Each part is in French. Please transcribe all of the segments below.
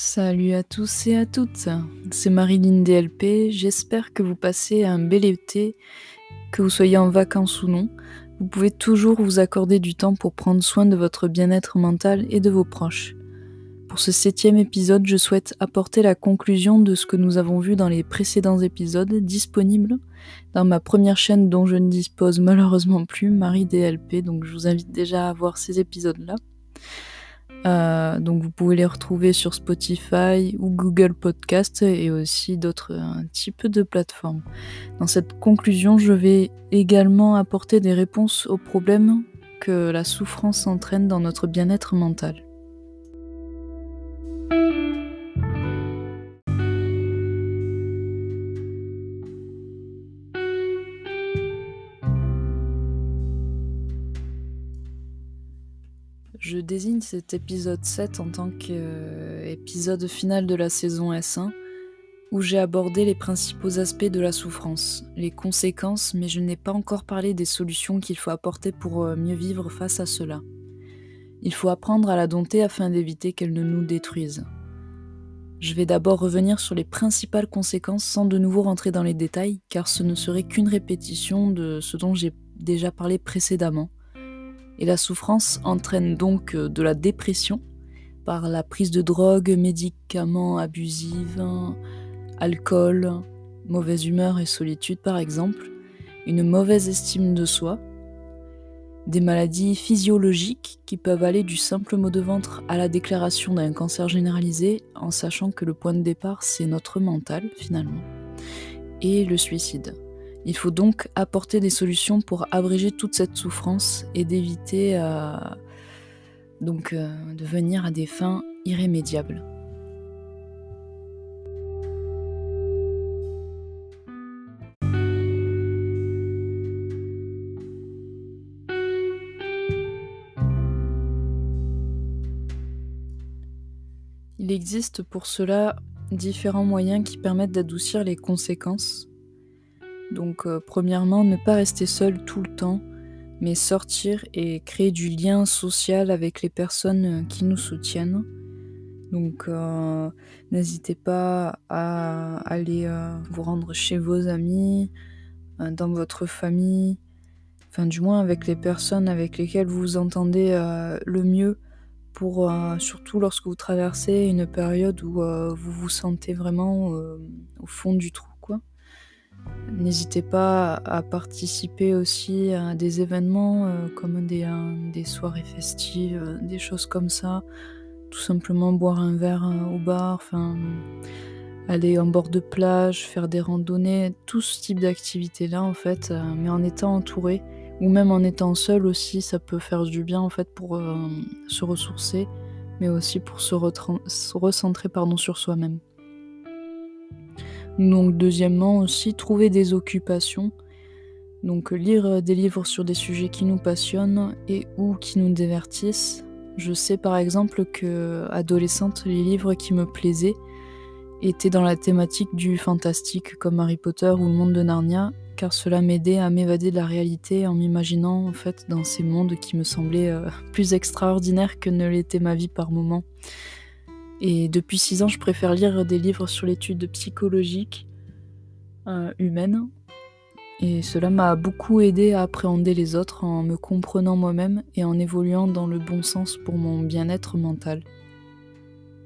Salut à tous et à toutes, c'est Marilyn DLP, j'espère que vous passez un bel été, que vous soyez en vacances ou non. Vous pouvez toujours vous accorder du temps pour prendre soin de votre bien-être mental et de vos proches. Pour ce septième épisode, je souhaite apporter la conclusion de ce que nous avons vu dans les précédents épisodes disponibles dans ma première chaîne dont je ne dispose malheureusement plus, Marie DLP, donc je vous invite déjà à voir ces épisodes-là. Euh, donc vous pouvez les retrouver sur Spotify ou Google Podcast et aussi d'autres types de plateformes. Dans cette conclusion, je vais également apporter des réponses aux problèmes que la souffrance entraîne dans notre bien-être mental. Je désigne cet épisode 7 en tant qu'épisode final de la saison S1, où j'ai abordé les principaux aspects de la souffrance, les conséquences, mais je n'ai pas encore parlé des solutions qu'il faut apporter pour euh, mieux vivre face à cela. Il faut apprendre à la dompter afin d'éviter qu'elle ne nous détruise. Je vais d'abord revenir sur les principales conséquences sans de nouveau rentrer dans les détails, car ce ne serait qu'une répétition de ce dont j'ai déjà parlé précédemment. Et la souffrance entraîne donc euh, de la dépression par la prise de drogue, médicaments abusifs, alcool, mauvaise humeur et solitude par exemple, une mauvaise estime de soi, des maladies physiologiques qui peuvent aller du simple mot de ventre à la déclaration d'un cancer généralisé en sachant que le point de départ c'est notre mental finalement, et le suicide. Il faut donc apporter des solutions pour abréger toute cette souffrance et d'éviter euh, euh, de venir à des fins irrémédiables. Il existe pour cela différents moyens qui permettent d'adoucir les conséquences donc euh, premièrement, ne pas rester seul tout le temps, mais sortir et créer du lien social avec les personnes euh, qui nous soutiennent. Donc euh, n'hésitez pas à aller vous rendre chez vos amis, dans votre famille, enfin du moins avec les personnes avec lesquelles vous vous entendez le mieux pour surtout lorsque vous traversez une période où vous vous sentez vraiment au fond du trou. N'hésitez pas à participer aussi à des événements euh, comme des, euh, soirées festives, euh, des choses comme ça. Tout simplement boire un verre au bar, aller en bord de plage, faire des randonnées, tout ce type d'activités-là en fait, mais en étant entouré ou même en étant seul aussi, ça peut faire du bien en fait pour se ressourcer, mais aussi pour se, se recentrer pardon, sur soi-même. Donc deuxièmement aussi, trouver des occupations. Donc lire euh, des livres sur des sujets qui nous passionnent et ou qui nous divertissent. Je sais par exemple que adolescente, les livres qui me plaisaient étaient dans la thématique du fantastique comme Harry Potter ou le monde de Narnia, car cela m'aidait à m'évader de la réalité en m'imaginant en fait dans ces mondes qui me semblaient euh, plus extraordinaires que ne l'était ma vie par moments. Et depuis six ans, je préfère lire des livres sur l'étude psychologique euh, humaine. Et cela m'a beaucoup aidé à appréhender les autres en me comprenant moi-même et en évoluant dans le bon sens pour mon bien-être mental.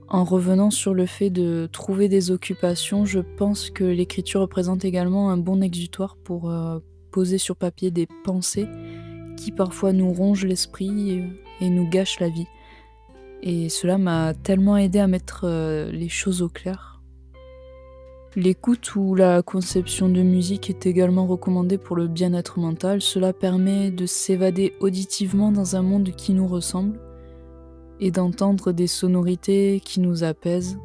En revenant sur le fait de trouver des occupations, je pense que l'écriture représente également un bon exutoire pour euh, poser sur papier des pensées qui parfois nous rongent l'esprit et nous gâchent la vie. Et cela m'a tellement aidé à mettre euh, les choses au clair. L'écoute ou la conception de musique est également recommandée pour le bien-être mental. Cela permet de s'évader auditivement dans un monde qui nous ressemble et d'entendre des sonorités qui nous apaisent.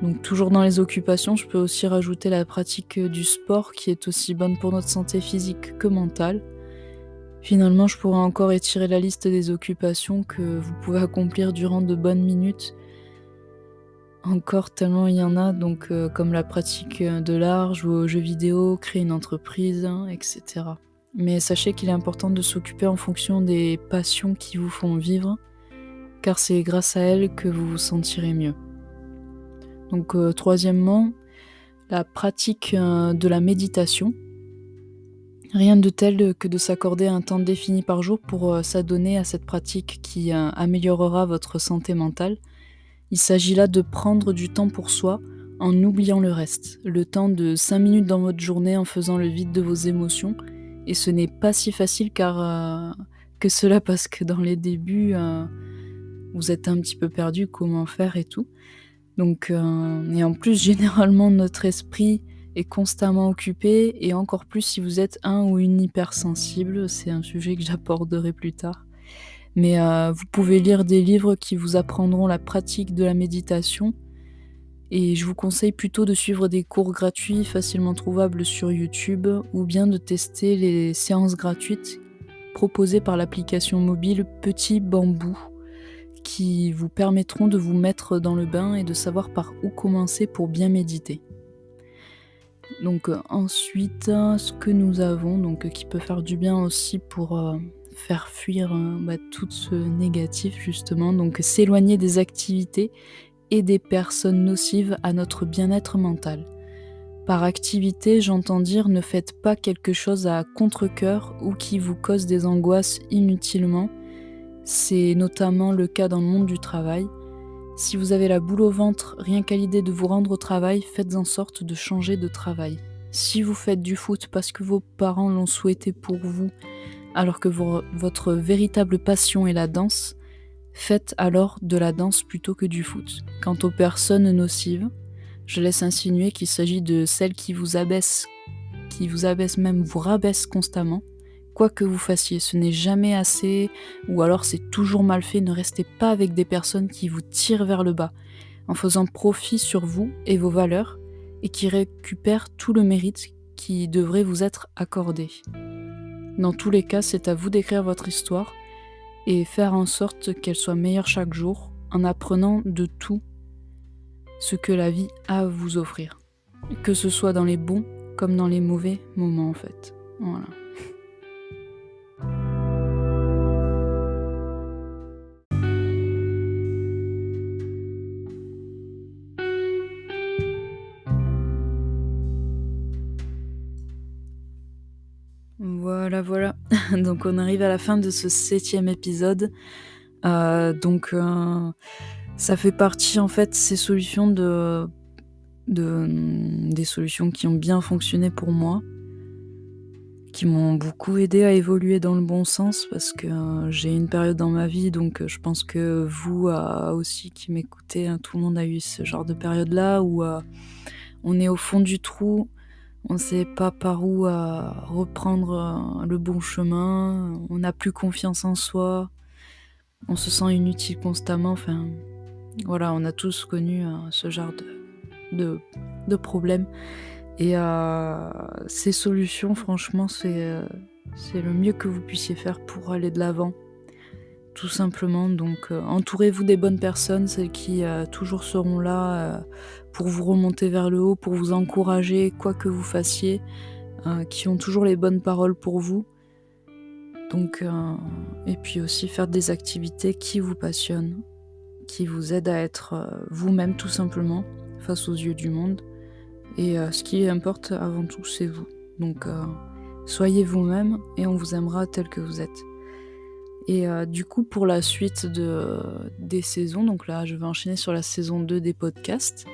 Donc toujours dans les occupations, je peux aussi rajouter la pratique du sport qui est aussi bonne pour notre santé physique que mentale. Finalement, je pourrais encore étirer la liste des occupations que vous pouvez accomplir durant de bonnes minutes. Encore tellement il y en a, donc euh, comme la pratique de l'art, jouer aux jeux vidéo, créer une entreprise, hein, etc. Mais sachez qu'il est important de s'occuper en fonction des passions qui vous font vivre, car c'est grâce à elles que vous vous sentirez mieux. Donc troisièmement, la pratique de la méditation. Rien de tel que de s'accorder un temps défini par jour pour s'adonner à cette pratique qui améliorera votre santé mentale. Il s'agit là de prendre du temps pour soi en oubliant le reste, le temps de 5 minutes dans votre journée en faisant le vide de vos émotions. Et ce n'est pas si facile car que cela parce que dans les débuts, vous êtes un petit peu perdu comment faire et tout. Donc, euh, et en plus, généralement, notre esprit est constamment occupé, et encore plus si vous êtes un ou une hypersensible, c'est un sujet que j'aborderai plus tard. Mais euh, vous pouvez lire des livres qui vous apprendront la pratique de la méditation, et je vous conseille plutôt de suivre des cours gratuits facilement trouvables sur YouTube, ou bien de tester les séances gratuites proposées par l'application mobile Petit Bambou qui vous permettront de vous mettre dans le bain et de savoir par où commencer pour bien méditer. Donc euh, ensuite, ce que nous avons, donc qui peut faire du bien aussi pour euh, faire fuir euh, bah, tout ce négatif justement, donc s'éloigner des activités et des personnes nocives à notre bien-être mental. Par activité, j'entends dire ne faites pas quelque chose à contre-coeur ou qui vous cause des angoisses inutilement, c'est notamment le cas dans le monde du travail. Si vous avez la boule au ventre rien qu'à l'idée de vous rendre au travail, faites en sorte de changer de travail. Si vous faites du foot parce que vos parents l'ont souhaité pour vous, alors que votre véritable passion est la danse, faites alors de la danse plutôt que du foot. Quant aux personnes nocives, je laisse insinuer qu'il s'agit de celles qui vous abaissent, qui vous abaissent même, vous rabaissent constamment, Quoi que vous fassiez, ce n'est jamais assez, ou alors c'est toujours mal fait, ne restez pas avec des personnes qui vous tirent vers le bas, en faisant profit sur vous et vos valeurs, et qui récupèrent tout le mérite qui devrait vous être accordé. Dans tous les cas, c'est à vous d'écrire votre histoire et faire en sorte qu'elle soit meilleure chaque jour en apprenant de tout ce que la vie a à vous offrir. Que ce soit dans les bons comme dans les mauvais moments en fait. Voilà. donc on arrive à la fin de ce septième épisode. Euh, donc euh, ça fait partie en fait ces solutions de, de des solutions qui ont bien fonctionné pour moi, qui m'ont beaucoup aidé à évoluer dans le bon sens parce que euh, j'ai une période dans ma vie, donc je pense que vous aussi qui m'écoutez, hein, tout le monde a eu ce genre de période là où on est au fond du trou on ne sait pas par où reprendre euh, le bon chemin, on n'a plus confiance en soi, on se sent inutile constamment, enfin voilà, on a tous connu euh, ce genre de, de, problèmes. Et euh, ces solutions, franchement, c'est le mieux que vous puissiez faire pour aller de l'avant tout simplement. Donc entourez-vous des bonnes personnes, celles qui toujours seront là pour vous remonter vers le haut, pour vous encourager, quoi que vous fassiez, euh, qui ont toujours les bonnes paroles pour vous. Donc, euh, et puis aussi faire des activités qui vous passionnent, qui vous aident à être euh, vous-même tout simplement face aux yeux du monde. Et ce qui importe avant tout, c'est vous. Donc, soyez vous-même et on vous aimera tel que vous êtes. Et du coup, pour la suite de, des saisons, donc là, je vais enchaîner sur la saison 2 des podcasts.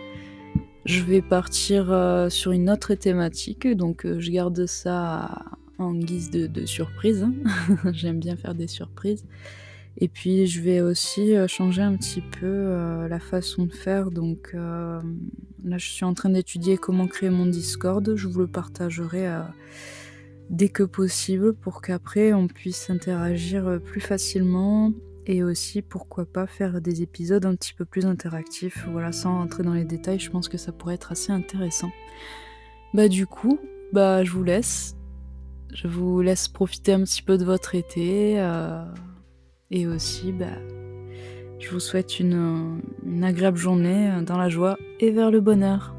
Je vais partir euh, sur une autre thématique, donc euh, je garde ça en guise de, surprise. Hein. J'aime bien faire des surprises. Et puis je vais aussi euh, changer un petit peu la façon de faire. Donc là, je suis en train d'étudier comment créer mon Discord. Je vous le partagerai dès que possible pour qu'après on puisse interagir plus facilement et aussi pourquoi pas faire des épisodes un petit peu plus interactifs, voilà, sans entrer dans les détails, je pense que ça pourrait être assez intéressant. Bah du coup, bah je vous laisse. Je vous laisse profiter un petit peu de votre été. Euh, et aussi, bah, je vous souhaite une agréable journée dans la joie et vers le bonheur.